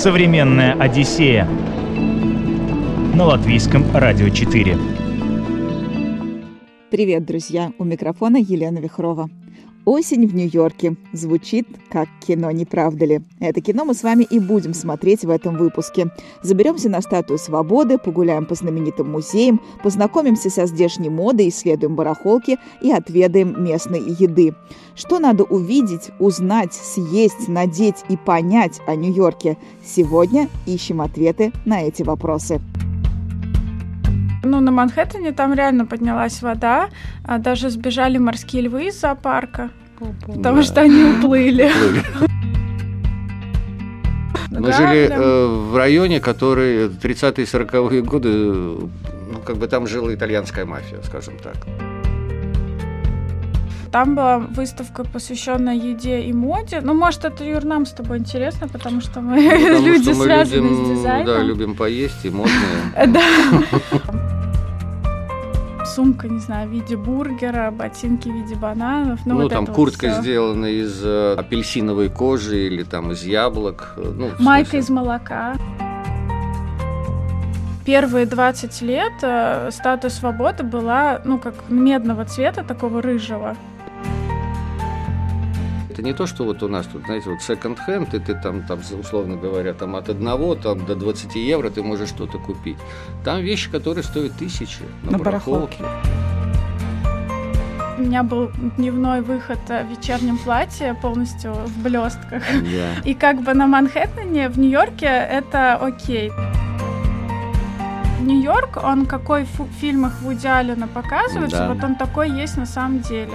Современная Одиссея на латвийском радио 4. Привет, друзья! У микрофона Елена Вихрова. «Осень в Нью-Йорке» звучит как кино, не правда ли? Это кино мы с вами и будем смотреть в этом выпуске. Заберемся на статую свободы, погуляем по знаменитым музеям, познакомимся со здешней модой, исследуем барахолки и отведаем местной еды. Что надо увидеть, узнать, съесть, надеть и понять о Нью-Йорке? Сегодня ищем ответы на эти вопросы. Ну, на Манхэттене там реально поднялась вода, а даже сбежали морские львы из зоопарка, потому что они уплыли. Мы жили э, в районе, который 30-е 40-е годы, ну, как бы там жила итальянская мафия, скажем так. Там была выставка, посвященная еде и моде. Ну, может, это, Юр, нам с тобой интересно, потому что мы потому люди, что мы связанные любим, с дизайном. Да, любим поесть и модные. Да. Сумка, не знаю, в виде бургера, ботинки в виде бананов. Ну, ну вот там куртка вот сделана из э, апельсиновой кожи или там из яблок. Э, ну, Майка из молока первые 20 лет э, статуя свободы была, ну, как медного цвета, такого рыжего. Это не то, что вот у нас тут, знаете, вот секонд-хенд, и ты там, там, условно говоря, там от одного там, до 20 евро ты можешь что-то купить. Там вещи, которые стоят тысячи на, на барахолке. У меня был дневной выход в вечернем платье, полностью в блестках. Yeah. И как бы на Манхэттене, в Нью-Йорке это окей. Нью-Йорк, он какой в фильмах Вуди Аллена показывается, да. вот он такой есть на самом деле.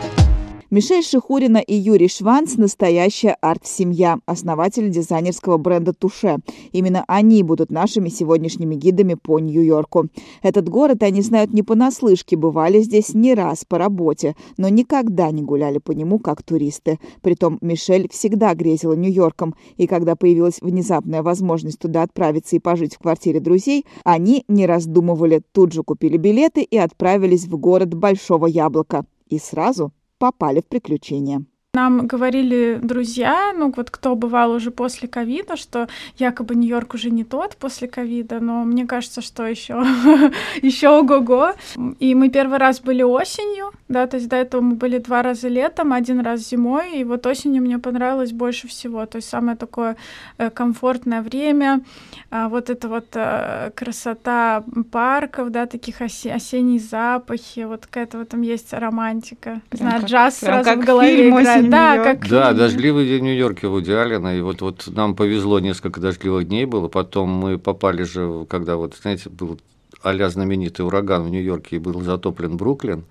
Мишель Шихурина и Юрий Шванц – настоящая арт-семья, основатель дизайнерского бренда «Туше». Именно они будут нашими сегодняшними гидами по Нью-Йорку. Этот город они знают не понаслышке, бывали здесь не раз по работе, но никогда не гуляли по нему как туристы. Притом Мишель всегда грезила Нью-Йорком, и когда появилась внезапная возможность туда отправиться и пожить в квартире друзей, они, не раздумывали, тут же купили билеты и отправились в город Большого Яблока. И сразу попали в приключения. Нам говорили друзья, ну вот кто бывал уже после ковида, что якобы Нью-Йорк уже не тот после ковида, но мне кажется, что еще еще ого-го. И мы первый раз были осенью, да, то есть до этого мы были два раза летом, один раз зимой, и вот осенью мне понравилось больше всего. То есть самое такое э, комфортное время, а, вот это вот э, красота парков, да, таких осе- осенние запахи, вот какая-то в этом есть романтика. Знаю, джаз сразу в голове играет да, как... Да, дождливый день в Нью-Йорке в Аллена, и вот, вот нам повезло, несколько дождливых дней было, потом мы попали же, когда вот, знаете, был а знаменитый ураган в Нью-Йорке и был затоплен Бруклин,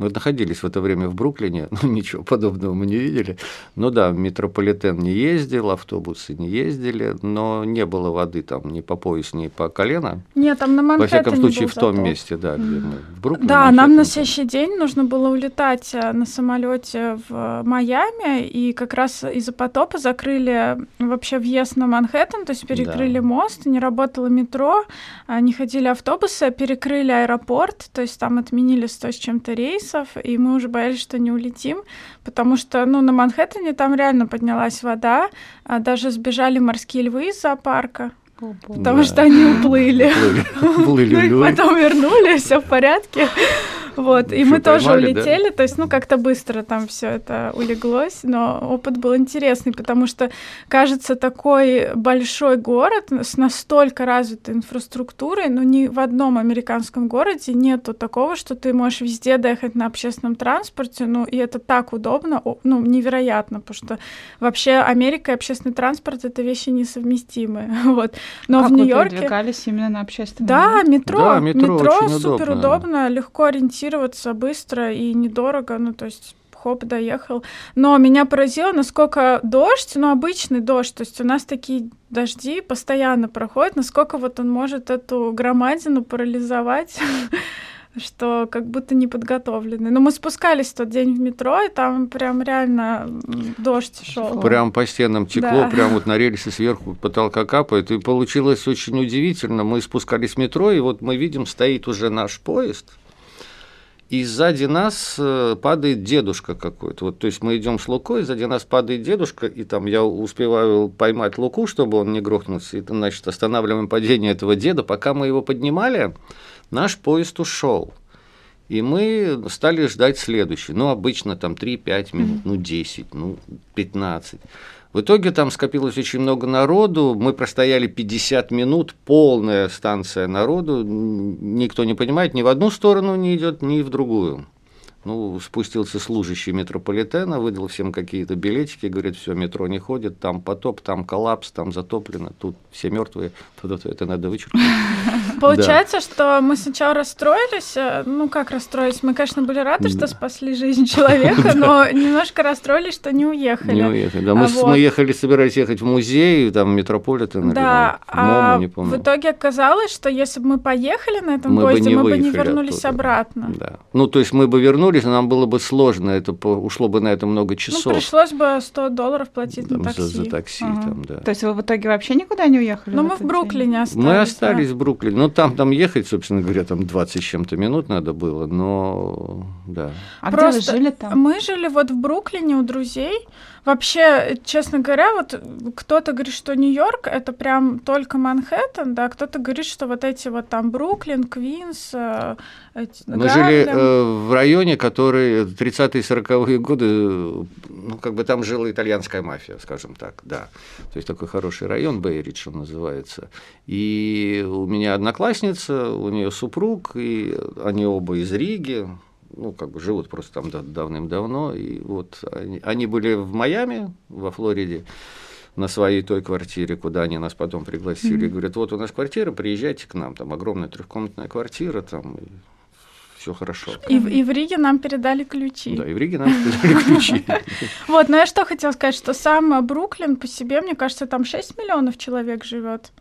мы находились в это время в Бруклине, ну ничего подобного мы не видели. Ну да, метрополитен не ездил, автобусы не ездили, но не было воды там ни по пояс, ни по колено. Нет, там на Манхэттене Во всяком случае, в том месте, да, где мы в Бруклине. Да, нам на следующий день нужно было улетать э, на самолете в Майами, и как раз из-за потопа закрыли вообще въезд на Манхэттен, то есть перекрыли да. мост, не работало метро, а, не ходили автобусы, перекрыли аэропорт, то есть там отменили сто с чем-то рейс, рейсов, и мы уже боялись, что не улетим, потому что, ну, на Манхэттене там реально поднялась вода, а даже сбежали морские львы из зоопарка. Потому да. что они уплыли. Уплыли. Ну, потом вернули, все в порядке. Вот, и мы тоже улетели, то есть, ну, как-то быстро там все это улеглось, но опыт был интересный, потому что, кажется, такой большой город с настолько развитой инфраструктурой, но ни в одном американском городе нету такого, что ты можешь везде доехать на общественном транспорте, ну, и это так удобно, ну, невероятно, потому что вообще Америка и общественный транспорт — это вещи несовместимые, вот. Но как в Нью-Йорке... двигались именно на общественном? Да, метро, да, метро, метро супер удобно, легко ориентироваться ориентироваться быстро и недорого, ну, то есть хоп, доехал. Но меня поразило, насколько дождь, ну, обычный дождь, то есть у нас такие дожди постоянно проходят, насколько вот он может эту громадину парализовать что как будто не подготовлены. Но мы спускались в тот день в метро, и там прям реально дождь шел. Прям по стенам текло, да. прям вот на рельсе сверху потолка капает. И получилось очень удивительно. Мы спускались в метро, и вот мы видим, стоит уже наш поезд, и сзади нас э, падает дедушка какой-то. Вот, то есть мы идем с Лукой, сзади нас падает дедушка, и там я успеваю поймать Луку, чтобы он не грохнулся, и, значит, останавливаем падение этого деда. Пока мы его поднимали, наш поезд ушел. И мы стали ждать следующий. Ну, обычно там 3-5 минут, ну, 10, ну, 15. В итоге там скопилось очень много народу, мы простояли 50 минут, полная станция народу, никто не понимает, ни в одну сторону не идет, ни в другую. Ну, спустился служащий метрополитена, выдал всем какие-то билетики, говорит, все, метро не ходит, там потоп, там коллапс, там затоплено, тут все мертвые, тут это надо вычеркнуть. Получается, что мы сначала расстроились, э, ну как расстроились, мы, конечно, были рады, что спасли жизнь человека, но немножко расстроились, что не уехали. Не уехали, да, мы, а мы ехали, собирались ехать в музей, там, метрополитен, да, а не помню. в итоге оказалось, что если бы мы поехали на этом поезде, мы бы не вернулись обратно. Да. Ну, то есть мы бы вернулись, вернулись, нам было бы сложно, это ушло бы на это много ну, часов. Ну, пришлось бы 100 долларов платить там, на такси. За, за такси ага. там, да. То есть вы в итоге вообще никуда не уехали? Ну, мы в Бруклине день? остались. Мы остались да? в Бруклине. Ну, там, там ехать, собственно говоря, там 20 с чем-то минут надо было, но да. А Просто где вы жили там? Мы жили вот в Бруклине у друзей. Вообще, честно говоря, вот кто-то говорит, что Нью-Йорк это прям только Манхэттен, да, кто-то говорит, что вот эти вот там Бруклин, Квинс, э, эти, Мы Гарлем. жили э, в районе, который 30-е 40-е годы, ну, как бы там жила итальянская мафия, скажем так, да. То есть такой хороший район, Бейридж он называется. И у меня одноклассница, у нее супруг, и они оба из Риги, ну, как бы живут просто там давным-давно. И вот они, они были в Майами, во Флориде, на своей той квартире, куда они нас потом пригласили. Mm-hmm. Говорят, вот у нас квартира, приезжайте к нам, там огромная трехкомнатная квартира, там все хорошо. И, и в Риге нам передали ключи. Да, и в Риге нам передали ключи. Вот, но я что хотела сказать, что сам Бруклин по себе, мне кажется, там 6 миллионов человек живет.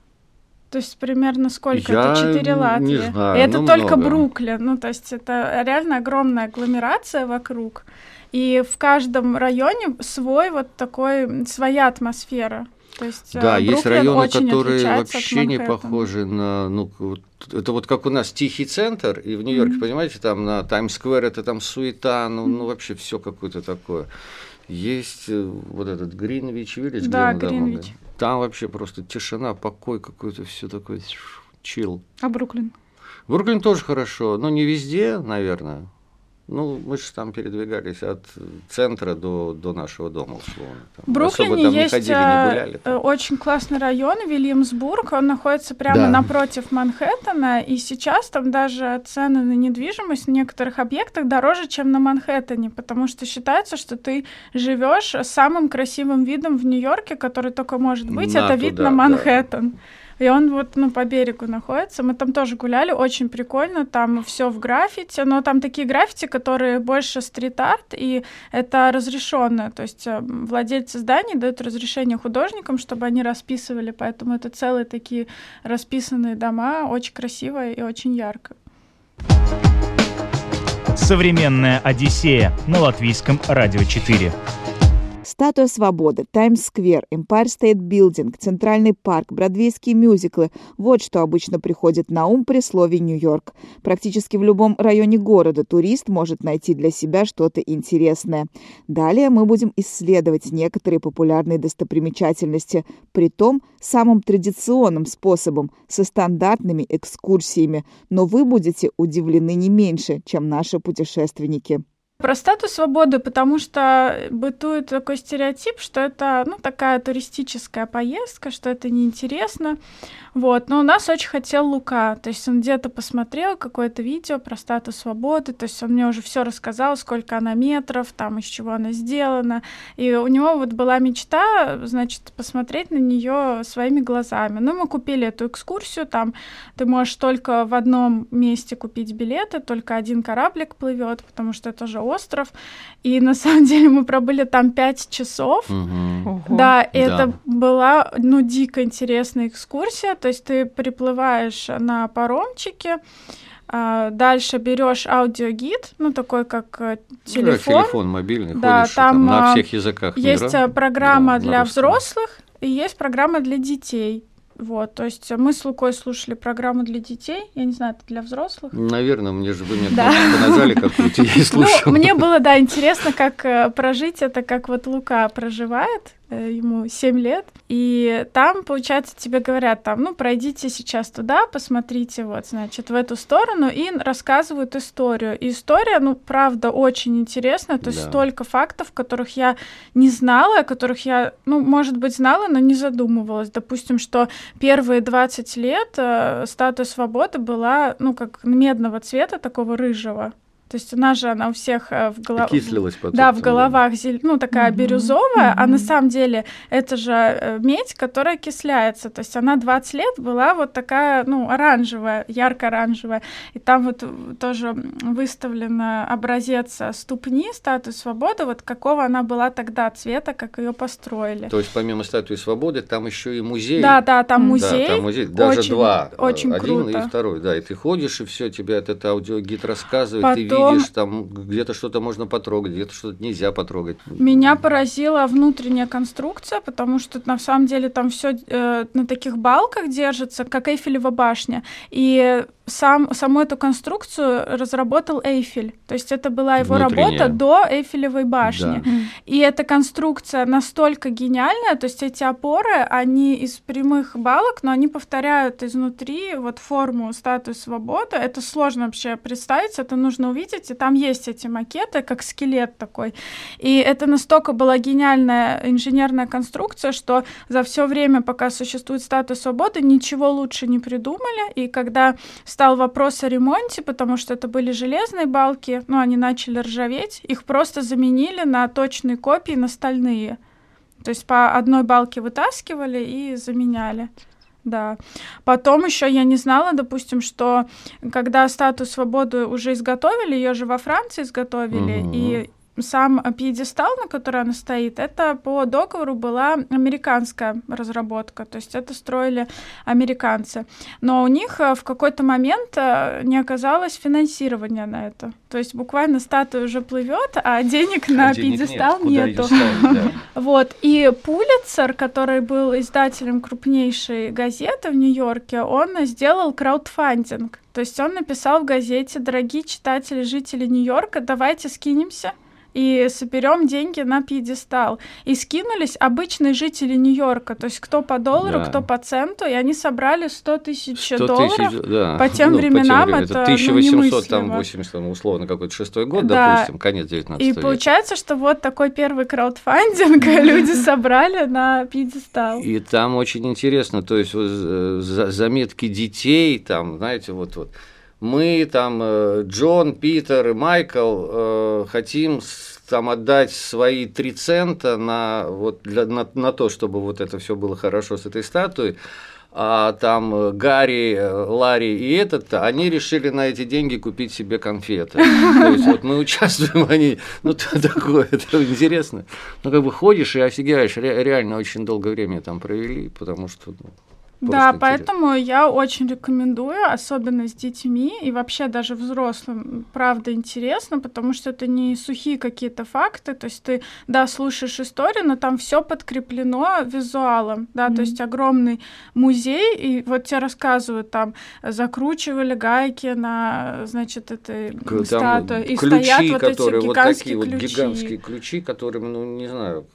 То есть примерно сколько? Я это 4 Латвии. Не знаю, и это только много. Бруклин. Ну, то есть это реально огромная агломерация вокруг. И в каждом районе свой вот такой, своя атмосфера. То есть, да, Бруклин есть районы, которые вообще не похожи на, ну, вот, это вот как у нас тихий центр, и в Нью-Йорке, mm-hmm. понимаете, там на Таймс-сквер это там суета, ну, ну вообще все какое-то такое. Есть э, вот этот Гринвич Виллидж, да, где Гринвич. Давно, там вообще просто тишина, покой какой-то, все такое чил. А Бруклин? Бруклин тоже хорошо, но не везде, наверное. Ну, мы же там передвигались от центра до, до нашего дома, условно. Там. В Бруклине там есть ходили, не гуляли, там. Э, очень классный район, Вильямсбург, он находится прямо да. напротив Манхэттена, и сейчас там даже цены на недвижимость в некоторых объектах дороже, чем на Манхэттене, потому что считается, что ты живешь самым красивым видом в Нью-Йорке, который только может быть, на это туда, вид на Манхэттен. Да. И он вот, ну, по берегу находится. Мы там тоже гуляли, очень прикольно. Там все в граффити, но там такие граффити, которые больше стрит-арт, и это разрешенное. То есть э, владельцы зданий дают разрешение художникам, чтобы они расписывали. Поэтому это целые такие расписанные дома, очень красиво и очень ярко. Современная Одиссея на латвийском радио 4. Статуя свободы, Таймс-сквер, Building, Центральный парк, бродвейские мюзиклы – вот что обычно приходит на ум при слове Нью-Йорк. Практически в любом районе города турист может найти для себя что-то интересное. Далее мы будем исследовать некоторые популярные достопримечательности, при том самым традиционным способом, со стандартными экскурсиями, но вы будете удивлены не меньше, чем наши путешественники. Про статус свободы, потому что бытует такой стереотип, что это ну, такая туристическая поездка, что это неинтересно. Вот. Но у нас очень хотел Лука. То есть он где-то посмотрел какое-то видео про статус свободы. То есть он мне уже все рассказал, сколько она метров, там из чего она сделана. И у него вот была мечта, значит, посмотреть на нее своими глазами. Ну, мы купили эту экскурсию. Там ты можешь только в одном месте купить билеты, только один кораблик плывет, потому что это же остров. И на самом деле мы пробыли там пять часов. Угу. Да, и да. это была, ну, дико интересная экскурсия. То есть ты приплываешь на паромчике, а, Дальше берешь аудиогид, ну такой как э, телефон. Да, телефон мобильный, да, ходишь там, там на а, всех языках. Есть мира. программа да, для взрослых и есть программа для детей. Вот, то есть мы с Лукой слушали программу для детей, я не знаю, это для взрослых? Наверное, мне же вы мне да. назвали какую-то, я слушал. Ну, мне было, да, интересно, как э, прожить это, как вот Лука проживает, ему 7 лет, и там, получается, тебе говорят, там, ну, пройдите сейчас туда, посмотрите, вот, значит, в эту сторону, и рассказывают историю. И история, ну, правда, очень интересная, то есть да. столько фактов, которых я не знала, о которых я, ну, может быть, знала, но не задумывалась. Допустим, что первые 20 лет э, статуя свободы была, ну, как медного цвета, такого рыжего. То есть у нас же она у всех э, в головах... Окислилась потом. Да, в головах, зель... ну, такая mm-hmm. бирюзовая, mm-hmm. а на самом деле это же э, медь, которая окисляется. То есть она 20 лет была вот такая, ну, оранжевая, ярко-оранжевая. И там вот тоже выставлен образец ступни статуи свободы, вот какого она была тогда цвета, как ее построили. То есть помимо статуи свободы там еще и музей. Да, да, там музей. Да, там музей. Даже очень, два. Очень Один круто. и второй, да. И ты ходишь, и все, тебе этот аудиогид рассказывает, Потом... ты видишь, там где-то что-то можно потрогать, где-то что-то нельзя потрогать. Меня поразила внутренняя конструкция, потому что на самом деле там все э, на таких балках держится, как Эйфелева башня. И сам, саму эту конструкцию разработал Эйфель. То есть это была его Внутренняя. работа до Эйфелевой башни. Да. И эта конструкция настолько гениальная, то есть эти опоры, они из прямых балок, но они повторяют изнутри вот форму статуи свободы. Это сложно вообще представить, это нужно увидеть. И там есть эти макеты, как скелет такой. И это настолько была гениальная инженерная конструкция, что за все время, пока существует статуя свободы, ничего лучше не придумали. И когда стал вопрос о ремонте, потому что это были железные балки, ну, они начали ржаветь, их просто заменили на точные копии, на стальные. То есть по одной балке вытаскивали и заменяли. Да. Потом еще я не знала, допустим, что когда статую свободы уже изготовили, ее же во Франции изготовили, mm-hmm. и сам пьедестал, на котором она стоит, это по договору была американская разработка, то есть это строили американцы. Но у них э, в какой-то момент э, не оказалось финансирования на это. То есть буквально статуя уже плывет, а денег на а пьедестал нет, нету. Вот. И Пулицер, который был издателем крупнейшей газеты в Нью-Йорке, он сделал краудфандинг. То есть он написал в газете, дорогие читатели, жители Нью-Йорка, давайте скинемся и соберем деньги на пьедестал. И скинулись обычные жители Нью-Йорка, то есть кто по доллару, да. кто по центу, и они собрали 100 тысяч долларов. Тысяч, да. По тем ну, временам по тем, это 1800, ну, там 80, там, условно, какой-то шестой год, да. допустим, конец 19 И века. получается, что вот такой первый краудфандинг люди собрали на пьедестал. И там очень интересно, то есть э, заметки детей, там, знаете, вот вот мы там, э, Джон, Питер и Майкл, э, хотим там отдать свои три цента на, вот, для, на, на то, чтобы вот это все было хорошо с этой статуей, а там э, Гарри, Ларри и этот, они решили на эти деньги купить себе конфеты. То есть вот мы участвуем, они, ну такое, это интересно. Ну как бы ходишь и офигеваешь, реально очень долгое время там провели, потому что да, поэтому я очень рекомендую, особенно с детьми и вообще даже взрослым, правда интересно, потому что это не сухие какие-то факты, то есть ты, да, слушаешь историю, но там все подкреплено визуалом, да, mm-hmm. то есть огромный музей, и вот тебе рассказывают, там закручивали гайки на, значит, этой статуе, и ключи, стоят вот эти гигантские вот такие ключи. Вот гигантские ключи, которыми, ну, не знаю,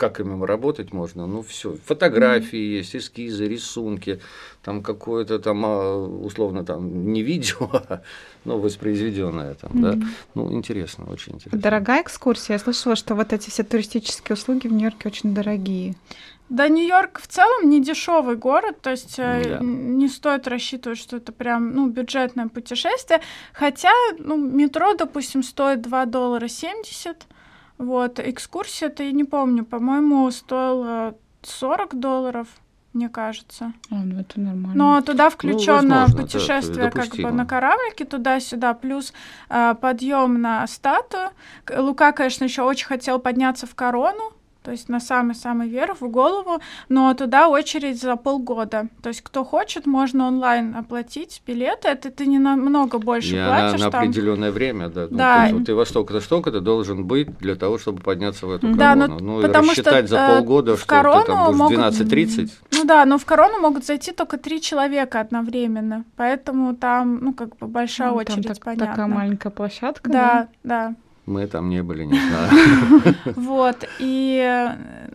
как им работать можно, ну все, фотографии есть, эскизы, рисунки, там какое-то там а, условно там не видео, а ну, воспроизведенное там, mm. да, ну интересно, очень интересно. Дорогая экскурсия, я слышала, что вот эти все туристические услуги в Нью-Йорке очень дорогие. Да, Нью-Йорк в целом не дешевый город, то есть yeah. Э, не стоит рассчитывать, что это прям ну, бюджетное путешествие. Хотя ну, метро, допустим, стоит 2 доллара 70 вот, экскурсия-то я не помню, по-моему, стоила 40 долларов, мне кажется. А, ну это нормально. Но туда включено ну, путешествие как бы на кораблике туда-сюда, плюс э, подъем на статую. Лука, конечно, еще очень хотел подняться в корону, то есть на самый-самый верх, в голову, но туда очередь за полгода. То есть кто хочет, можно онлайн оплатить билеты, это ты не намного больше Я платишь. На, на определенное время, да. Ну, да. Ну, ты во столько-то, столько-то должен быть для того, чтобы подняться в эту да, корону. Ну, ну потому рассчитать что, за полгода, в что корону ты там будешь могут, 12.30. Ну, да, но в корону могут зайти только три человека одновременно, поэтому там, ну, как бы большая Ну, очередь, там так- понятно. такая маленькая площадка. Да, да. Мы там не были, не знаю. Вот, и,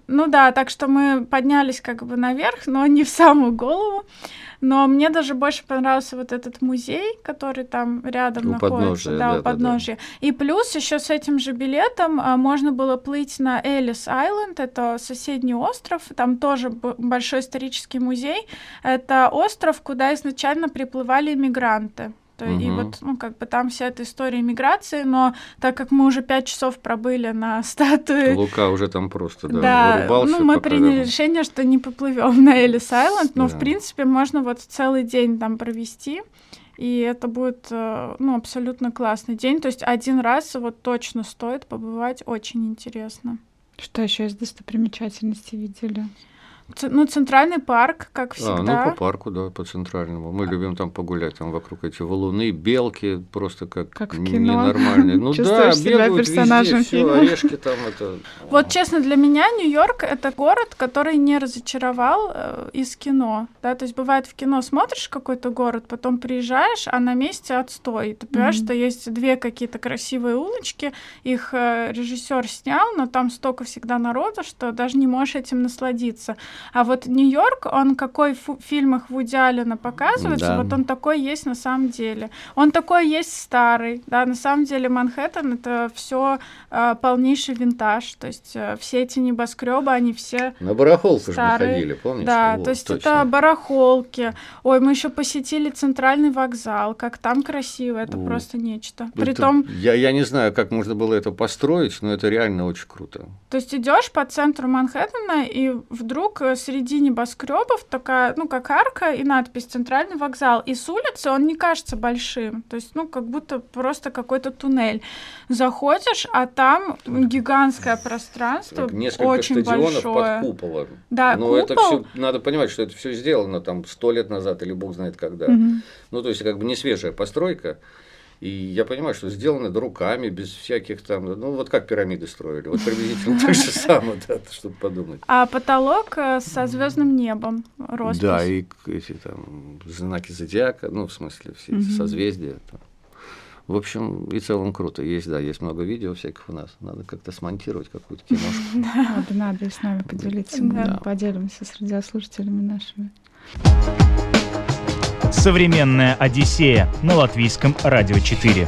ну да, так что мы поднялись как бы наверх, но не в самую голову. Но мне даже больше понравился вот этот музей, который там рядом У находится, подножия, да, да-да-да. у подножия. И плюс еще с этим же билетом а, можно было плыть на Элис Айленд, это соседний остров, там тоже большой исторический музей. Это остров, куда изначально приплывали иммигранты. То И Мгм. вот, ну, как бы там вся эта история миграции, но так как мы уже пять часов пробыли на статуе Лука уже там просто, да, да, вырубался. ну мы пока приняли там- решение, что не поплывем на Элис Айленд, но в Да. принципе можно вот целый день там провести. И это будет, э, ну, абсолютно классный день. То есть один раз вот точно стоит побывать, очень интересно. Что еще из достопримечательностей видели? Ц- ну, центральный парк, как А, всегда. ну по парку, да, по центральному. Мы любим там погулять, там вокруг эти валуны, белки, просто как, Как в кино. ненормальные. Ну да, бегают персонажем везде, все, орешки там это. Вот честно, для меня Нью-Йорк это город, который не разочаровал э, из кино. Да? То есть бывает в кино смотришь какой-то город, потом приезжаешь, а на месте отстой. Ты понимаешь, Мгм. что есть две какие-то красивые улочки, их режиссер снял, но там столько всегда народа, что даже не можешь этим насладиться. А вот Нью-Йорк, он какой в фильмах Вуди Аллена показывается, Да. вот он такой есть на самом деле. Он такой есть старый, да, на самом деле Манхэттен это все полнейший винтаж, то есть э, все эти небоскребы, они все На барахолку же мы ходили, помнишь? да, Вот, то есть точно. это барахолки. Ой, мы еще посетили центральный вокзал, как там красиво, это О. просто нечто. Это- Притом, я, я не знаю, как можно было это построить, но это реально очень круто. то есть идешь по центру Манхэттена, и вдруг э, среди небоскребов такая, ну, как арка и надпись «Центральный вокзал». И с улицы он не кажется большим, то есть, ну, как будто просто какой-то туннель. Заходишь, а там гигантское пространство, Несколько очень стадионов большое. под куполом. Да, Но это купол. все надо понимать, что это все сделано там сто лет назад или бог знает когда. Мгм. Ну, то есть, как бы не свежая постройка. И я понимаю, что сделано это руками, без всяких там, ну, вот как пирамиды строили. Вот приблизительно так же самое, да, чтобы подумать. А потолок э, со звездным небом роспись. Да, и эти там знаки зодиака, ну, в смысле, все эти созвездия. там. В общем, и целом круто. Есть, да, есть много видео всяких у нас. Надо как-то смонтировать какую-то киношку. Надо, надо и с нами поделиться. Мы Да. поделимся с радиослушателями нашими. Современная Одиссея на латвийском радио 4.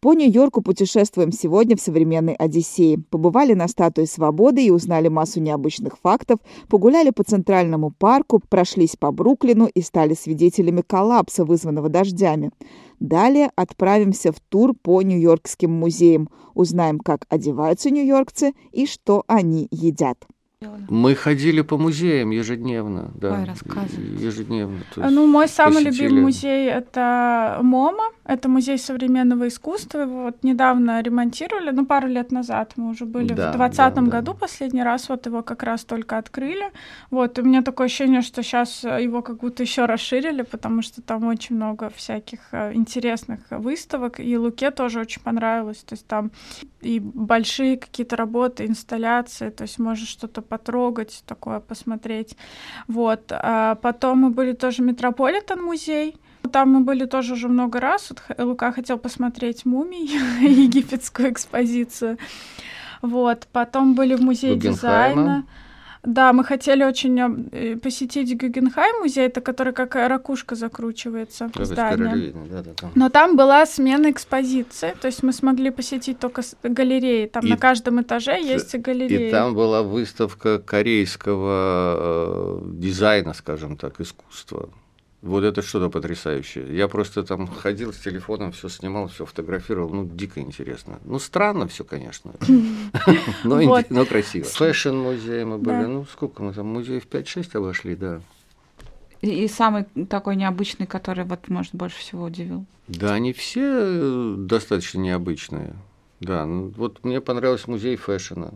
По Нью-Йорку путешествуем сегодня в современной Одиссее. Побывали на статуе Свободы и узнали массу необычных фактов, погуляли по Центральному парку, прошлись по Бруклину и стали свидетелями коллапса, вызванного дождями. Далее отправимся в тур по нью-йоркским музеям. Узнаем, как одеваются нью-йоркцы и что они едят. Мы ходили по музеям ежедневно, да. Ой. Ежедневно. то А, есть Ну, мой самый посетили. любимый музей это МОМА. Это музей современного искусства. Его вот недавно ремонтировали, ну, пару лет назад мы уже были Да, в двадцатом да, да. году последний раз, вот его как раз только открыли. Вот, у меня такое ощущение, что сейчас его как будто еще расширили, потому что там очень много всяких э, интересных выставок, и Луке тоже очень понравилось, то есть там и большие какие-то работы, инсталляции, то есть можешь что-то потрогать, такое посмотреть. Вот. А потом мы были тоже Метрополитен музей. Там мы были тоже уже много раз. Вот Лука хотел посмотреть мумий, египетскую экспозицию. Вот. Потом были в музее дизайна. Да, мы хотели очень э, посетить Гюгенхайм музей, это который как ракушка закручивается в Да, здание. спиралевидно, да, да, да. Но там была смена экспозиции, то есть мы смогли посетить только галереи. Там И- на каждом этаже есть галереи. И там была выставка корейского э, дизайна, скажем так, искусства. Вот это что-то потрясающее. Я просто там ходил с телефоном, все снимал, все фотографировал. Ну, дико интересно. Ну, странно все, конечно. Но красиво. Fashion-музей мы были. Ну, сколько мы там? Музеев 5-6 обошли, да. И, и самый такой необычный, который вот, может, больше всего удивил. Да, они все э, достаточно необычные. Да, ну, вот мне понравился музей fashion а.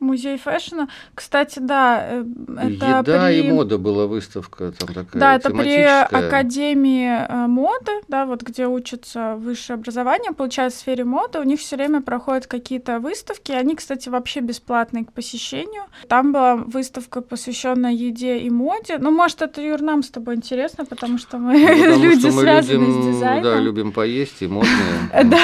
Музей fashion а. Кстати, да, э, это Еда при... и мода была выставка там такая Да, это при. Академии э, моды, да, вот где учатся высшее образование, получается, в сфере моды, у них все время проходят какие-то выставки, они, кстати, вообще бесплатные к посещению. Там была выставка, посвященная еде и моде. Ну, может, это, Юр, нам с тобой интересно, потому что мы Ну, потому люди, что мы связанные любим, с дизайном. Да, любим поесть и модные. Да,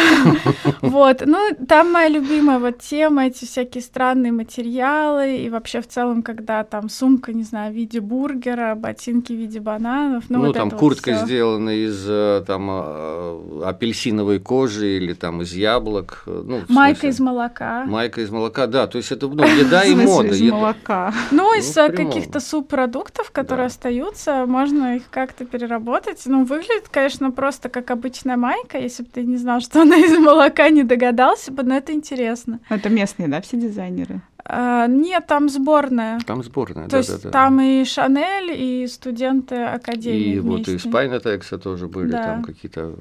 вот, ну, там моя любимая вот тема, эти всякие странные материалы, и вообще в целом, когда там сумка, не знаю, в виде бургера, ботинки в виде бананов, ну, Ну, вот там вот куртка всё. сделана из э, там э, апельсиновой кожи или там из яблок. э, Ну, Майка смысле, из молока. Майка из молока, да, то есть это ну, еда и мода. из молока. Ну, Ну, из каких-то субпродуктов, которые остаются, можно их как-то переработать. Ну, выглядит, конечно, просто как обычная майка. Если бы ты не знал, что она из молока, не догадался бы, но это интересно. Это местные, да, все дизайнеры? А, нет, там сборная. Там сборная, То да, есть да, да. там и Шанель, и студенты Академии И вот и вместе. из Пайнетекса тоже были Да. там какие-то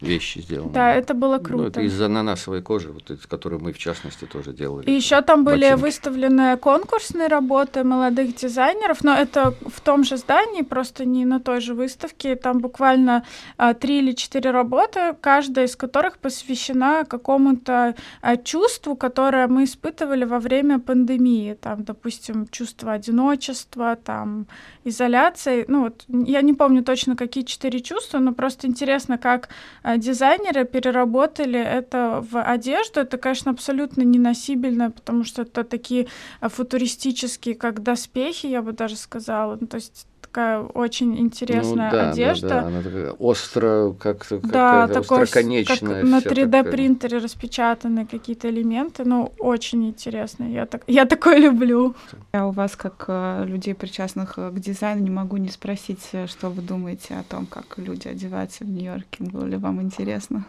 вещи сделаны. Да, это было Ну, круто. это из ананасовой кожи, вот из которой мы в частности тоже делали. И еще там были ботинки. выставлены конкурсные работы молодых дизайнеров, но это в том же здании, просто не на той же выставке. Там буквально а, три или четыре работы, каждая из которых посвящена какому-то а, чувству, которое мы испытывали во время пандемии. Там, допустим, чувство одиночества, там изоляции. Ну вот я не помню точно какие четыре чувства, но просто интересно, как а, дизайнеры переработали это в одежду. Это, конечно, абсолютно неносибельно, потому что это такие а, футуристические, как доспехи, я бы даже сказала. Ну, то есть такая очень интересная ну, да, одежда. Да, да, она такая остро, как-то Да, такой, остроконечная. как на вся 3D такая. принтере распечатаны какие-то элементы, ну очень интересно. Я так, я такое люблю. Я у вас, как э, людей, причастных э, к дизайну, не могу не спросить, э, что вы думаете о том, как люди одеваются в Нью-Йорке. Было ли вам интересно?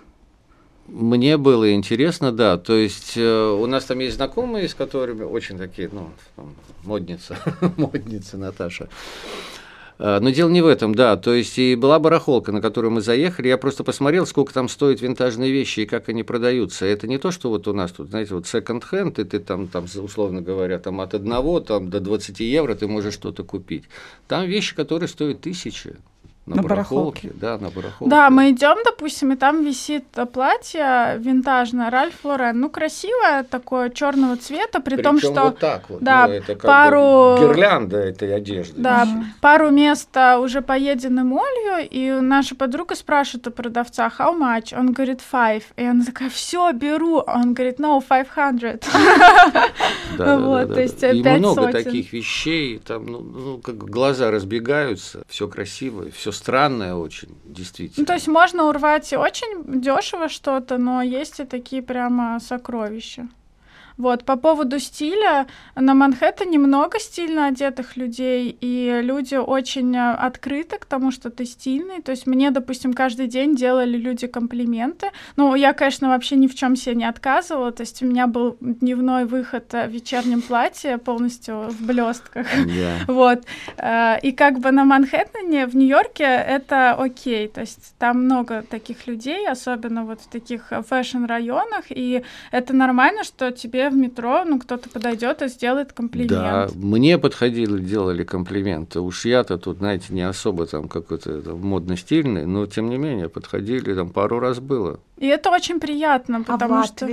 Мне было интересно, да. То есть э, у нас там есть знакомые, с которыми очень такие, ну, там, модница, модница Наташа. Э, Но дело не в этом, да. То есть и была барахолка, на которую мы заехали. Я просто посмотрел, сколько там стоят винтажные вещи и как они продаются. Это не то, что вот у нас тут, знаете, вот секонд-хенд, и ты там, там, условно говоря, там от одного там, до 20 евро ты можешь что-то купить. Там вещи, которые стоят тысячи. На, На барахолке. барахолке. Да, на барахолке. Да, мы идем, допустим, и там висит э, платье винтажное Ральф Лорен. Ну, красивое, такое черного цвета, при том, Причём что вот так вот. да, ну, это как пару- бы гирлянда этой одежды. Да, пару мест уже поедены молью, и наша подруга спрашивает у продавца, how much? Он говорит, five. И она такая, все, беру. Он говорит, no, 500. Да, да, Вот, то есть, И много таких вещей, там, ну, ну, как глаза разбегаются, все красиво, все странное очень, действительно. Ну, то есть можно урвать очень дешево что-то, но есть и такие прямо сокровища. Вот, по поводу стиля, на Манхэттене много стильно одетых людей, и люди очень э, открыты к тому, что ты стильный. То есть мне, допустим, каждый день делали люди комплименты. Ну, я, конечно, вообще ни в чем себе не отказывала. То есть у меня был дневной выход э, в вечернем платье полностью в блестках. Да. Вот. Э, И как бы на Манхэттене, в Нью-Йорке это окей. То есть там много таких людей, особенно вот в таких фэшн-районах, и это нормально, что тебе в метро, ну, кто-то подойдет и сделает комплимент. Да, мне подходили, делали комплименты. Уж я-то тут, знаете, не особо там какой-то там модно-стильный, но тем не менее подходили, там пару раз было. И это очень приятно, А в потому что?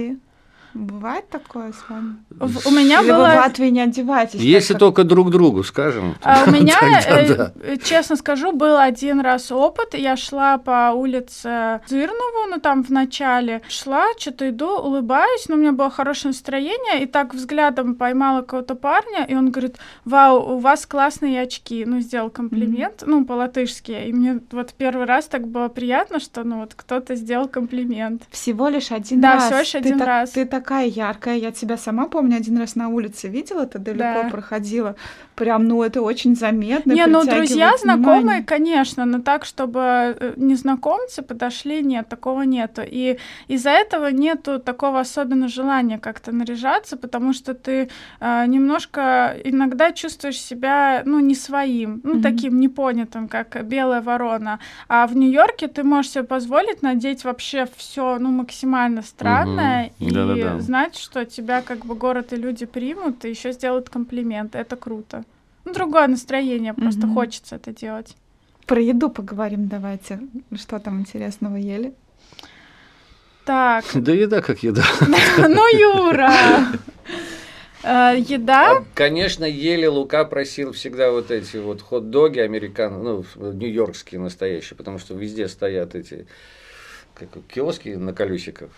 Бывает такое с вами? в- у меня Или вы в было... Латвии не одеваетесь? Если как- только друг другу, скажем. А у меня, тогда э, да. э, честно скажу, был один раз опыт. Я шла по улице Зырнову, ну там в начале. Шла, что-то иду, улыбаюсь, но у меня было хорошее настроение, и так взглядом поймала какого-то парня, и он говорит, вау, у вас классные очки. Ну, сделал комплимент, ну, по-латышски. И мне вот первый раз так было приятно, что, ну, вот кто-то сделал комплимент. Всего лишь один Да, раз. всего лишь Ты один так- раз. Ты такая яркая. Я тебя сама помню, один раз на улице видела, ты далеко Да. проходила. Прям, ну, это очень заметно. Не, ну, друзья, знакомые, конечно, но так, чтобы э, незнакомцы подошли, нет, такого нету. И из-за этого нету такого особенно желания как-то наряжаться, потому что ты э, немножко иногда чувствуешь себя, ну, не своим, ну, mm-hmm. таким непонятым, как белая ворона. А в Нью-Йорке ты можешь себе позволить надеть вообще все, ну, максимально странное mm-hmm. и Да-да-да. знать, что тебя как бы город и люди примут, и еще сделают комплимент. Это круто. Ну, другое настроение, просто mm-hmm. хочется это делать. Про еду поговорим давайте. Что там интересного ели? Так. Да еда как еда. Ну, Юра! Э, еда? А, конечно, ели Лука просил всегда вот эти вот хот-доги американ, ну, нью-йоркские настоящие, потому что везде стоят эти как, киоски на колесиках.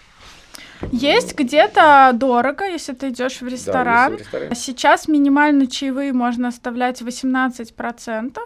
Есть где-то дорого, если ты идешь в ресторан. Да, в ресторан. Сейчас минимально чаевые можно оставлять 18%.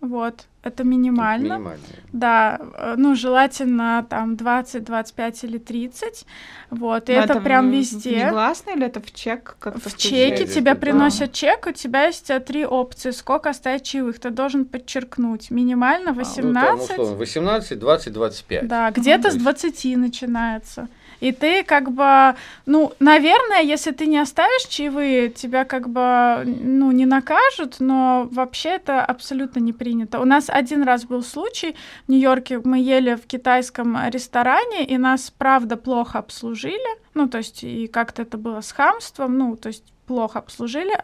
Вот, это минимально. минимально. Да, э, ну, желательно там 20, 25 или 30. Вот, и это, это прям везде. Негласно или это в чек? Как в чеке тебе да. приносят чек, у тебя есть э, три опции, сколько оставить чаевых. Ты должен подчеркнуть. Минимально 18. А, ну, там, условно, 18, 20, 25. Да, где-то с 20 начинается. И ты как бы, ну, наверное, если ты не оставишь чаевые, тебя как бы, ну, не накажут, но вообще это абсолютно не принято. У нас один раз был случай в Нью-Йорке, мы ели в китайском ресторане, и нас, правда, плохо обслужили, ну, то есть, и как-то это было с хамством, ну, то есть, плохо обслужили,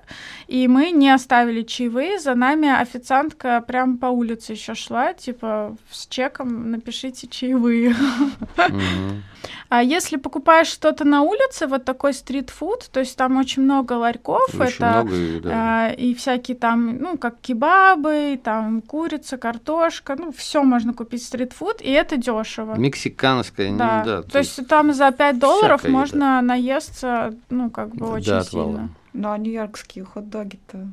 и мы не оставили чаевые, за нами официантка прям по улице еще шла, типа с чеком напишите чаевые. А если покупаешь что-то на улице, вот такой стритфуд, то есть там очень много ларьков, очень это много, да. э, и всякие там, ну, как кебабы, там курица, картошка, ну, все можно купить стритфуд, и это дешево. Мексиканская, да. Ну, да то, то есть, есть там за 5 долларов можно еда. наесться, ну, как бы да, очень сильно. Ну, а нью-йоркские хот-доги-то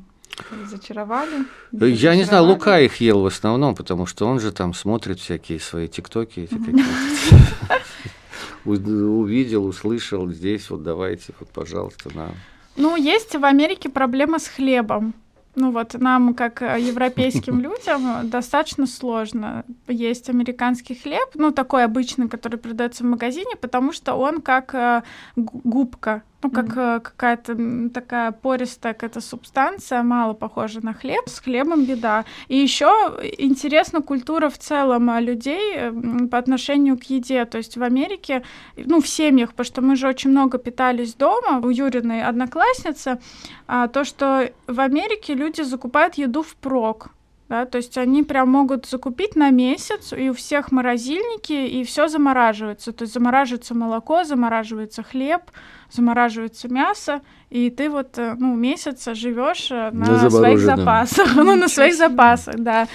разочаровали? Я не знаю, Лука их ел в основном, потому что он же там смотрит всякие свои тиктоки эти Увидел, услышал здесь, вот давайте, вот, пожалуйста, на. Ну, есть в Америке проблема с хлебом. Ну вот нам, как европейским людям, достаточно сложно есть американский хлеб, ну такой обычный, который продается в магазине, потому что он как э, губка ну, как mm-hmm. какая-то такая пористая какая-то субстанция, мало похожа на хлеб. С хлебом беда. И еще интересна культура в целом а, людей по отношению к еде. То есть в Америке, ну, в семьях, потому что мы же очень много питались дома, у Юриной одноклассницы, а, то, что в Америке люди закупают еду впрок да, то есть они прям могут закупить на месяц, и у всех морозильники, и все замораживается, то есть замораживается молоко, замораживается хлеб, замораживается мясо, и ты вот, э, ну, месяц живешь э, на, на своих запасах, ну, на своих запасах, да.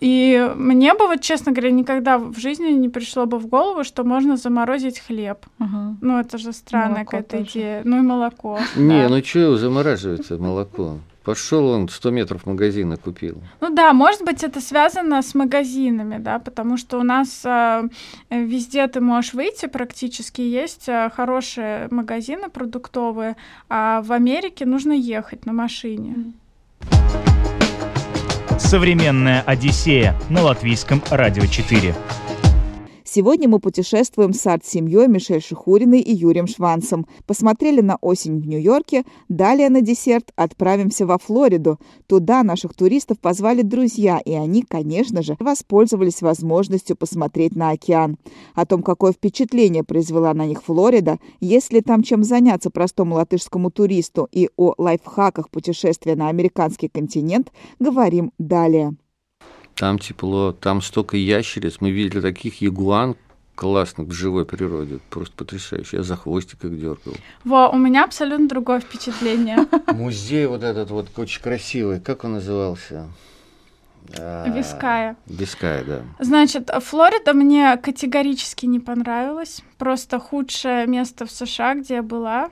И мне бы, вот, честно говоря, никогда в жизни не пришло бы в голову, что можно заморозить хлеб. Угу. Ну, это же странная какая-то идея. Ну и молоко. Не, да. ну что замораживается молоко? Пошел он 100 метров магазина купил. Ну да, может быть, это связано с магазинами, да, потому что у нас э, везде ты можешь выйти практически, есть э, хорошие магазины продуктовые, а в Америке нужно ехать на машине. Современная Одиссея на латвийском радио 4. Сегодня мы путешествуем с арт-семьей Мишель Шихуриной и Юрием Шванцем. Посмотрели на осень в Нью-Йорке, далее на десерт отправимся во Флориду. Туда наших туристов позвали друзья, и они, конечно же, воспользовались возможностью посмотреть на океан. О том, какое впечатление произвела на них Флорида, есть ли там чем заняться простому латышскому туристу и о лайфхаках путешествия на американский континент, говорим далее. Там тепло, там столько ящериц. Мы видели таких ягуан классных в живой природе. Просто потрясающе. Я за хвостик их дергал. Во, у меня абсолютно другое впечатление. Музей вот этот вот очень красивый. Как он назывался? А, Виская. Виская, да. Значит, Флорида мне категорически не понравилась. Просто худшее место в США, где я была.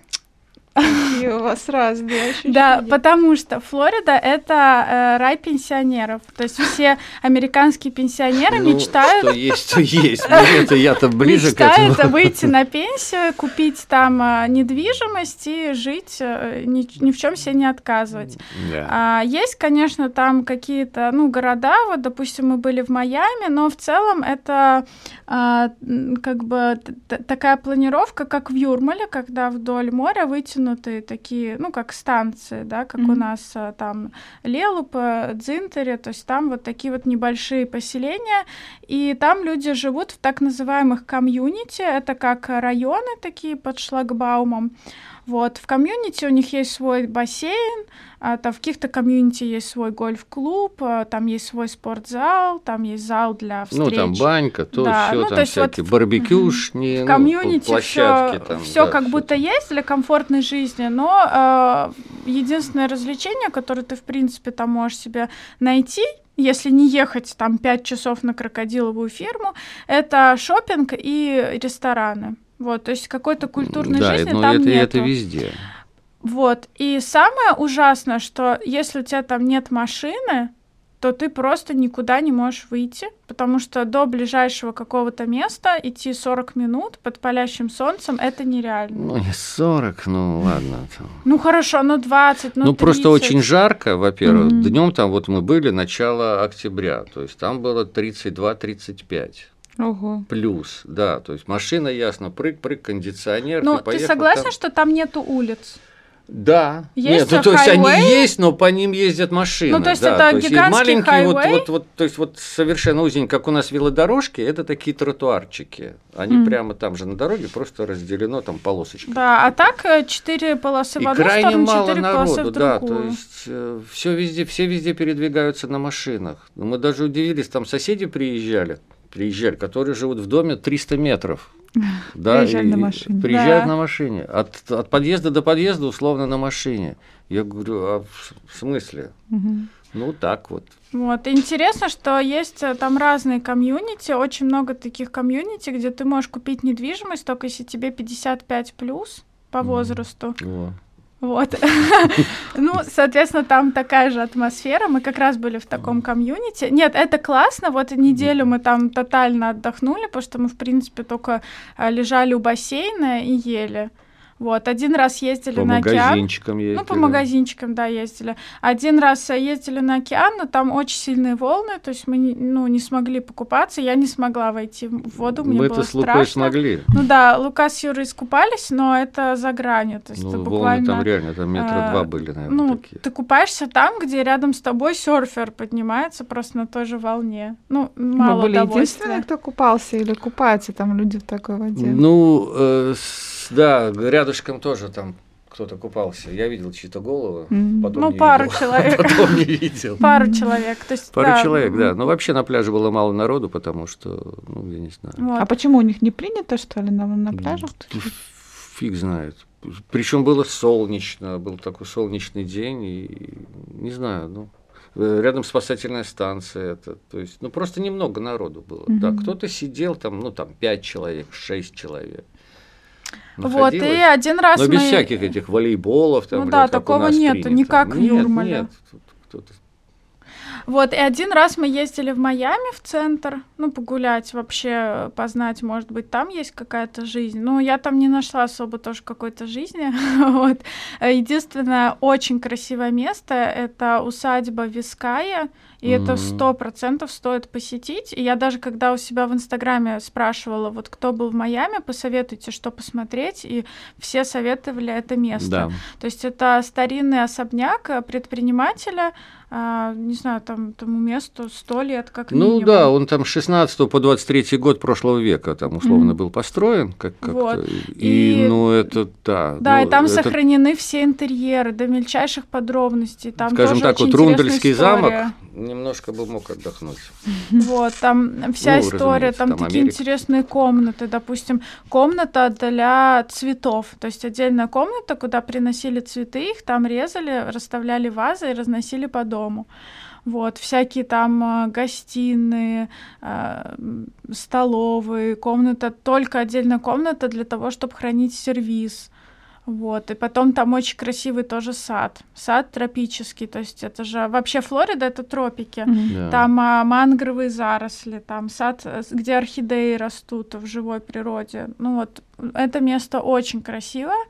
Какие у вас разные ощущения. Да, потому что Флорида — это э, рай пенсионеров. То есть все американские пенсионеры Ну, мечтают... Что есть, то есть. Ну, это я-то ближе к этому. Мечтают выйти на пенсию, купить там э, недвижимость и жить, э, ни, ни в чем себе не отказывать. Да. А, есть, конечно, там какие-то, ну, города, вот, допустим, мы были в Майами, но в целом это м, как бы такая планировка, как в Юрмале, когда вдоль моря вытянуты такие, ну, как станции, да, как у Мгм. нас а, там Лелупа, Дзинтере, то есть там вот такие вот небольшие поселения, и там люди живут в так называемых комьюнити, это как районы такие под шлагбаумом, вот, в комьюнити у них есть свой бассейн, там в каких-то комьюнити есть свой гольф-клуб, а, там есть свой спортзал, там есть зал для встреч. Ну, там банька, то Да, все, ну, там то есть вот всякие в- барбекюшни, в ну, комьюнити площадки все, там. все да, как всё будто есть для комфортной жизни, но э, единственное развлечение, которое ты, в принципе, там можешь себе найти, если не ехать там 5 часов на крокодиловую ферму, это шопинг и рестораны. Вот, то есть какой-то культурной да, жизни ну, там это, нету. это везде. Вот. И самое ужасное, что если у тебя там нет машины, то ты просто никуда не можешь выйти, потому что до ближайшего какого-то места идти 40 минут под палящим солнцем это нереально. Ну, не 40, ну ладно. там. Ну хорошо, ну 20, ну Ну, просто 30. очень жарко, во-первых. Мгм. Днем там вот мы были, начало октября, то есть там было 32-35 Ого. плюс, да, то есть машина, ясно, прыг-прыг, кондиционер. Ну, ты поехал согласен, там. что там нету улиц? Да. Есть Нет, ну, то есть они есть, но по ним ездят машины. Ну, то есть да, это и гигантский маленькие вот, хайвей? вот, вот, то есть вот совершенно узенькие, как у нас велодорожки, это такие тротуарчики. Они Мгм. прямо там же на дороге, просто разделено там полосочкой. Да, а так э, четыре полосы И в одну крайне сторону, мало народу, в да, то есть все везде, все везде передвигаются на машинах. Ну, Мы даже удивились, там соседи приезжали, приезжали, которые живут в доме 300 метров. Да, Приезжали и- на машине. Приезжают Да. на машине. От, от подъезда до подъезда условно на машине. Я говорю, а в смысле? Мгм. Ну так вот. Вот. Интересно, что есть э, там разные комьюнити, очень много таких комьюнити, где ты можешь купить недвижимость, только если тебе 55 плюс по возрасту. Во. Вот. Ну, соответственно, там такая же атмосфера. Мы как раз были в таком комьюнити. Нет, это классно. Вот неделю мы там тотально отдохнули, потому что мы, в принципе, только а, лежали у бассейна и ели. Вот, один раз ездили По на океан. магазинчикам ездили. Ну, по магазинчикам, да, ездили. Один раз э, ездили на океан, но там очень сильные волны, то есть мы не, ну, не смогли покупаться, я не смогла войти в воду, мне Мы-то было с Лукой страшно. смогли. Ну да, Лука с Юрой искупались, но это за гранью, то есть Ну, волны буквально... там реально, там метра э, два были, наверное, ну, такие. ты купаешься там, где рядом с тобой серфер поднимается просто на той же волне. Ну, мало Вы были удовольствия. единственные, кто купался или купаются там люди в такой воде? Ну, э, с- да, рядышком тоже там кто-то купался. Я видел чьи-то головы, потом Ну, не пару видел. человек. Потом не видел. Пару человек, то есть Пару да, человек, да. Но вообще на пляже было мало народу, потому что, ну, я не знаю. вот. А почему у них не принято, что ли, на, на пляжах? Фиг знает. Причем было солнечно, был такой солнечный день, и не знаю, ну, э, рядом спасательная станция, это, то есть, ну, просто немного народу было. Да, Мгм. кто-то сидел там, ну, там, пять человек, шесть человек. Вот, и один раз Но без мы... всяких этих волейболов, там, Ну да, такого нас нету, принято. не как в Нет, Юрмале. Нет, тут кто-то Вот, и один раз мы ездили в Майами в центр, ну, погулять, вообще познать, может быть, там есть какая-то жизнь. Ну, я там не нашла особо тоже какой-то жизни, вот. Единственное, очень красивое место — это усадьба Виская, и это сто процентов стоит посетить. И я даже, когда у себя в Инстаграме спрашивала, вот кто был в Майами, посоветуйте, что посмотреть, и все советовали это место. Да. То есть это старинный особняк э, предпринимателя, а, не знаю, там тому месту сто лет как Ну минимум. да, он там с 16 по 23 год прошлого века там условно Мгм. был построен, как как Вот. и, И- ну это да. Да, ну, и там это, сохранены все интерьеры до мельчайших подробностей. Там скажем тоже так, очень вот Рундельский замок немножко бы мог отдохнуть. Вот, там вся Ну, история, там, там такие Америка. интересные комнаты. Допустим, комната для цветов. То есть отдельная комната, куда приносили цветы, их там резали, расставляли вазы и разносили по дому. Вот, всякие там а, гостиные, м, столовые, комната, только отдельная комната для того, чтобы хранить сервиз. Вот, и потом там очень красивый тоже сад. Сад тропический, то есть это же вообще Флорида это тропики. Mm-hmm. Да. Там а, мангровые заросли, там сад, э, где орхидеи растут в живой природе. Ну вот, это место очень красивое.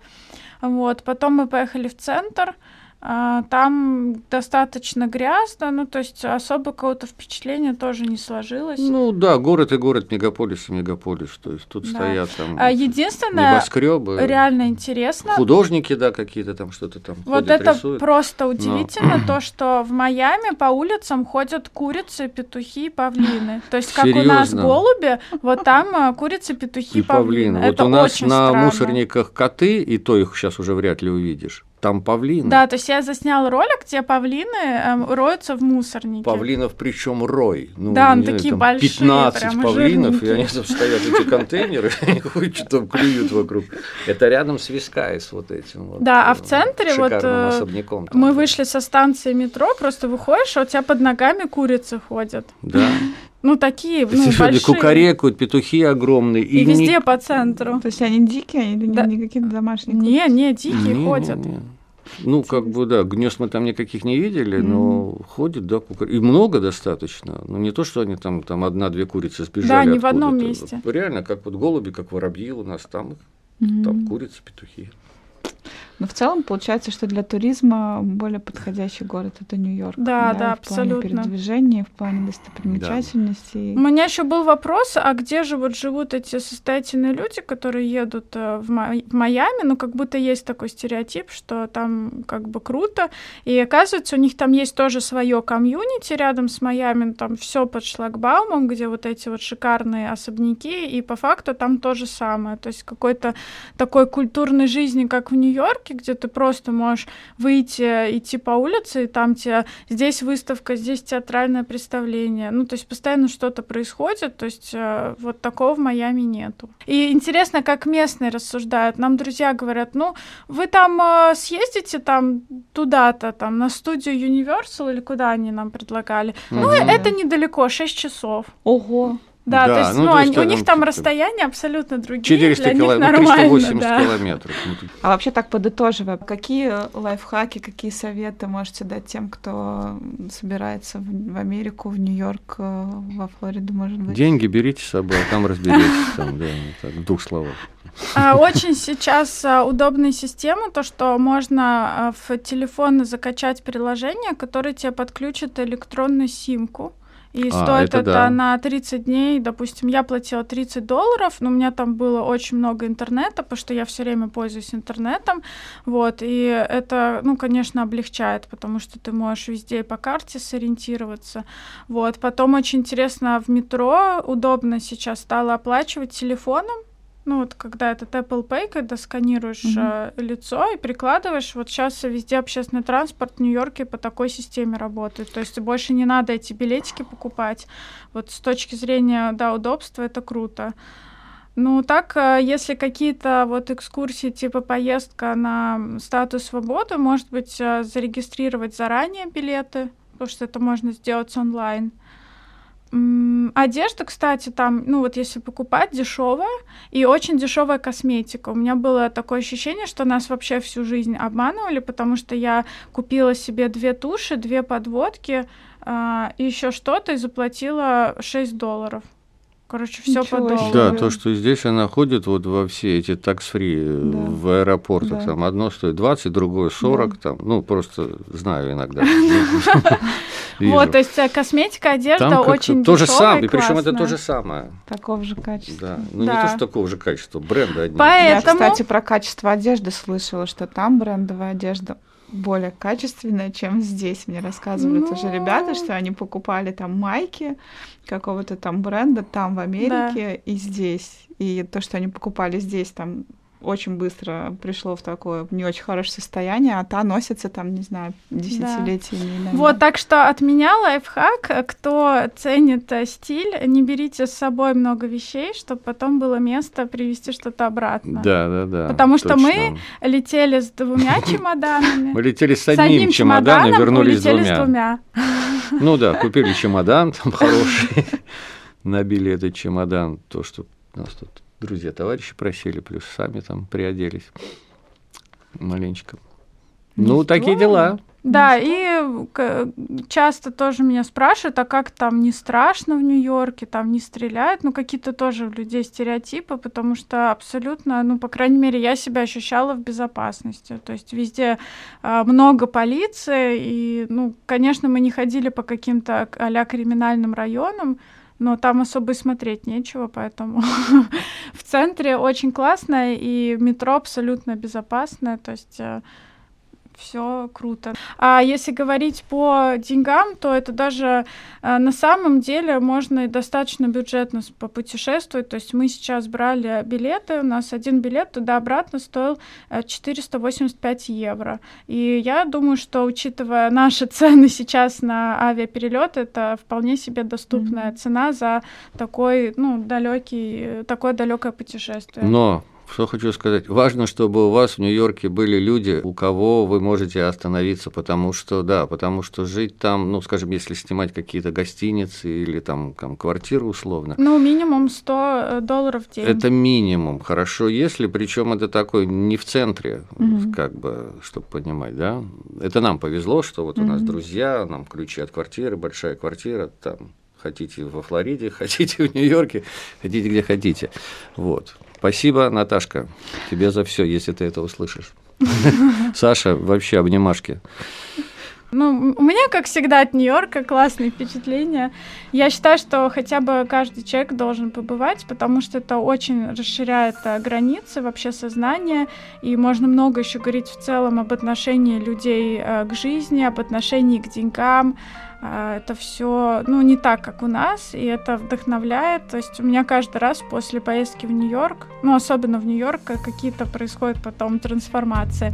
Вот, потом мы поехали в центр. А, там достаточно грязно, ну, то есть особо какого-то впечатления тоже не сложилось. Ну да, город и город, мегаполис и мегаполис, то есть тут да. стоят там а Единственное, небоскребы. реально интересно. Художники, да, какие-то там что-то там Вот ходят, это рисуют. просто удивительно, Но... то, что в Майами по улицам ходят курицы, петухи, павлины. То есть как Серьезно? у нас голуби, вот там а, курицы, петухи, и павлины. павлины. Вот это у нас на странно. мусорниках коты, и то их сейчас уже вряд ли увидишь там павлины. Да, то есть я заснял ролик, где павлины э, роются в мусорнике. Павлинов причем рой. Ну, да, они такие знаю, большие. 15 прям павлинов, жирненькие. и они там стоят, эти контейнеры, они ходят, там клюют вокруг. Это рядом с Vizcaya вот этим вот. Да, а в центре вот э, там, мы вышли со станции метро, просто выходишь, а у тебя под ногами курицы ходят. Да. Ну, такие, ну, большие. Кукарекают, петухи огромные. И, и везде не... по центру. То есть они дикие или да. не какие-то домашние? Не, не, дикие не, ходят. Не, не. Ну, как бы, да, гнезд мы там никаких не видели, но ходит, да, кукар... И много достаточно. Ну, не то, что они там, там одна-две курицы сбежали Да, не в одном месте. Реально, как вот голуби, как воробьи у нас там, mm-hmm. там курицы, петухи. Но в целом получается, что для туризма более подходящий город это Нью-Йорк. Да, да, да, в абсолютно. В плане передвижения, в плане достопримечательностей. Да. У меня еще был вопрос, а где же вот живут эти состоятельные люди, которые едут э, в, Ма- в Майами? Ну, как будто есть такой стереотип, что там как бы круто. И оказывается, у них там есть тоже свое комьюнити рядом с Майами, там все под шлагбаумом, где вот эти вот шикарные особняки, и по факту там то же самое. То есть какой-то такой культурной жизни, как в Нью-Йорке, выставки, где ты просто можешь выйти, идти по улице, и там тебе здесь выставка, здесь театральное представление. Ну, то есть постоянно что-то происходит, то есть э, вот такого в Майами нету. И интересно, как местные рассуждают. Нам друзья говорят, ну, вы там э, съездите там туда-то, там, на студию Universal или куда они нам предлагали. Mm-hmm. Ну, это недалеко, 6 часов. Ого. Да, да, то есть, ну, ну то есть, у них там расстояния абсолютно другие. 400 километров, 380 да. километров. Ну, а вообще так подытоживая, какие лайфхаки, какие советы можете дать тем, кто собирается в, в Америку, в Нью-Йорк, э, во Флориду, может быть? Деньги берите с собой, а там разберитесь, там, да, так, в двух словах. А, очень сейчас а, удобная система, то, что можно а, в телефон закачать приложение, которое тебе подключит электронную симку. И а, стоит это, это да. на 30 дней, допустим, я платила 30 долларов, но у меня там было очень много интернета, потому что я все время пользуюсь интернетом, вот, и это, ну, конечно, облегчает, потому что ты можешь везде по карте сориентироваться, вот. Потом очень интересно в метро, удобно сейчас стало оплачивать телефоном, ну вот когда этот Apple Pay, когда сканируешь mm-hmm. э, лицо и прикладываешь, вот сейчас везде общественный транспорт в Нью-Йорке по такой системе работает. То есть больше не надо эти билетики покупать. Вот с точки зрения, да, удобства это круто. Ну, так, э, если какие-то вот экскурсии, типа поездка на статус свободы, может быть, э, зарегистрировать заранее билеты, потому что это можно сделать онлайн. Одежда, кстати, там, ну вот если покупать, дешевая и очень дешевая косметика. У меня было такое ощущение, что нас вообще всю жизнь обманывали, потому что я купила себе две туши, две подводки э, и еще что-то и заплатила 6 долларов. Короче, все подолгу. Да, то, что здесь она ходит вот во все эти такс-фри э, да. в аэропортах, да. там одно стоит 20, другое 40, да. там, ну, просто знаю иногда. Вот, то есть э, косметика, одежда очень То же самое, и причем это то же самое. Такого же качества. Да, ну не то, что такого же качества, бренда одни. Я, кстати, про качество одежды слышала, что там брендовая одежда более качественная, чем здесь. Мне рассказывают ну... уже ребята, что они покупали там майки какого-то там бренда там в Америке да. и здесь. И то, что они покупали здесь, там очень быстро пришло в такое не очень хорошее состояние, а та носится там, не знаю, десятилетиями. Да. Вот, так что от меня лайфхак, кто ценит э, стиль, не берите с собой много вещей, чтобы потом было место привезти что-то обратно. Да, да, да. Потому что мы летели с двумя чемоданами. Мы летели с одним чемоданом, вернулись с двумя. Ну да, купили чемодан там хороший, набили этот чемодан, то, что у нас тут друзья, товарищи просили, плюс сами там приоделись. Маленечко. Ну, такие дела. Да, и часто тоже меня спрашивают, а как там не страшно в Нью-Йорке, там не стреляют, ну какие-то тоже у людей стереотипы, потому что абсолютно, ну по крайней мере, я себя ощущала в безопасности, то есть везде э, много полиции, и, ну, конечно, мы не ходили по каким-то а криминальным районам, но там особо и смотреть нечего, поэтому в центре очень классно, и метро абсолютно безопасное, то есть э, все круто. А если говорить по деньгам, то это даже э, на самом деле можно и достаточно бюджетно попутешествовать. То есть мы сейчас брали билеты, у нас один билет туда-обратно стоил 485 э, евро. И я думаю, что учитывая наши цены сейчас на авиаперелет, это вполне себе доступная mm-hmm. цена за такой, ну, далекий, такое далекое путешествие. Но что хочу сказать? Важно, чтобы у вас в Нью-Йорке были люди, у кого вы можете остановиться, потому что, да, потому что жить там, ну, скажем, если снимать какие-то гостиницы или там, там квартиру условно. Ну, минимум 100 э, долларов в день. Это минимум. Хорошо, если, причем это такой не в центре, угу. как бы, чтобы понимать, да. Это нам повезло, что вот у нас друзья, нам ключи от квартиры, большая квартира, там хотите во Флориде, хотите в Нью-Йорке, хотите где хотите. Вот. Спасибо, Наташка, тебе за все, если ты это услышишь. Саша, вообще обнимашки. Ну, у меня, как всегда, от Нью-Йорка классные впечатления. Я считаю, что хотя бы каждый человек должен побывать, потому что это очень расширяет э, границы вообще сознания, и можно много еще говорить в целом об отношении людей э, к жизни, об отношении к деньгам, а, это все, ну, не так, как у нас, и это вдохновляет. То есть у меня каждый раз после поездки в Нью-Йорк, ну, особенно в Нью-Йорк, какие-то происходят потом трансформации.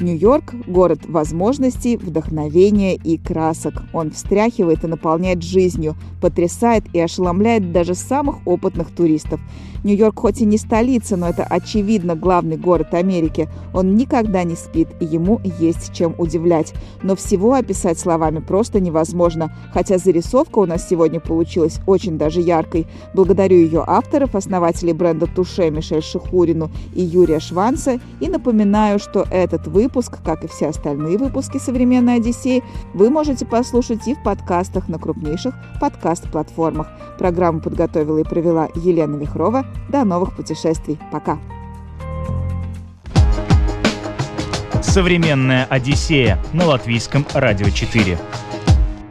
Нью-Йорк – город возможностей, вдохновения и красок. Он встряхивает и наполняет жизнью, потрясает и ошеломляет даже самых опытных туристов. Нью-Йорк хоть и не столица, но это очевидно главный город Америки. Он никогда не спит, и ему есть чем удивлять. Но всего описать словами просто невозможно, хотя зарисовка у нас сегодня получилась очень даже яркой. Благодарю ее авторов, основателей бренда Туше Мишель Шихурину и Юрия Шванца, и напоминаю, что этот выпуск, как и все остальные выпуски «Современной Одиссеи», вы можете послушать и в подкастах на крупнейших подкаст-платформах. Программу подготовила и провела Елена Вихрова. До новых путешествий. Пока. Современная Одиссея на латвийском радио 4.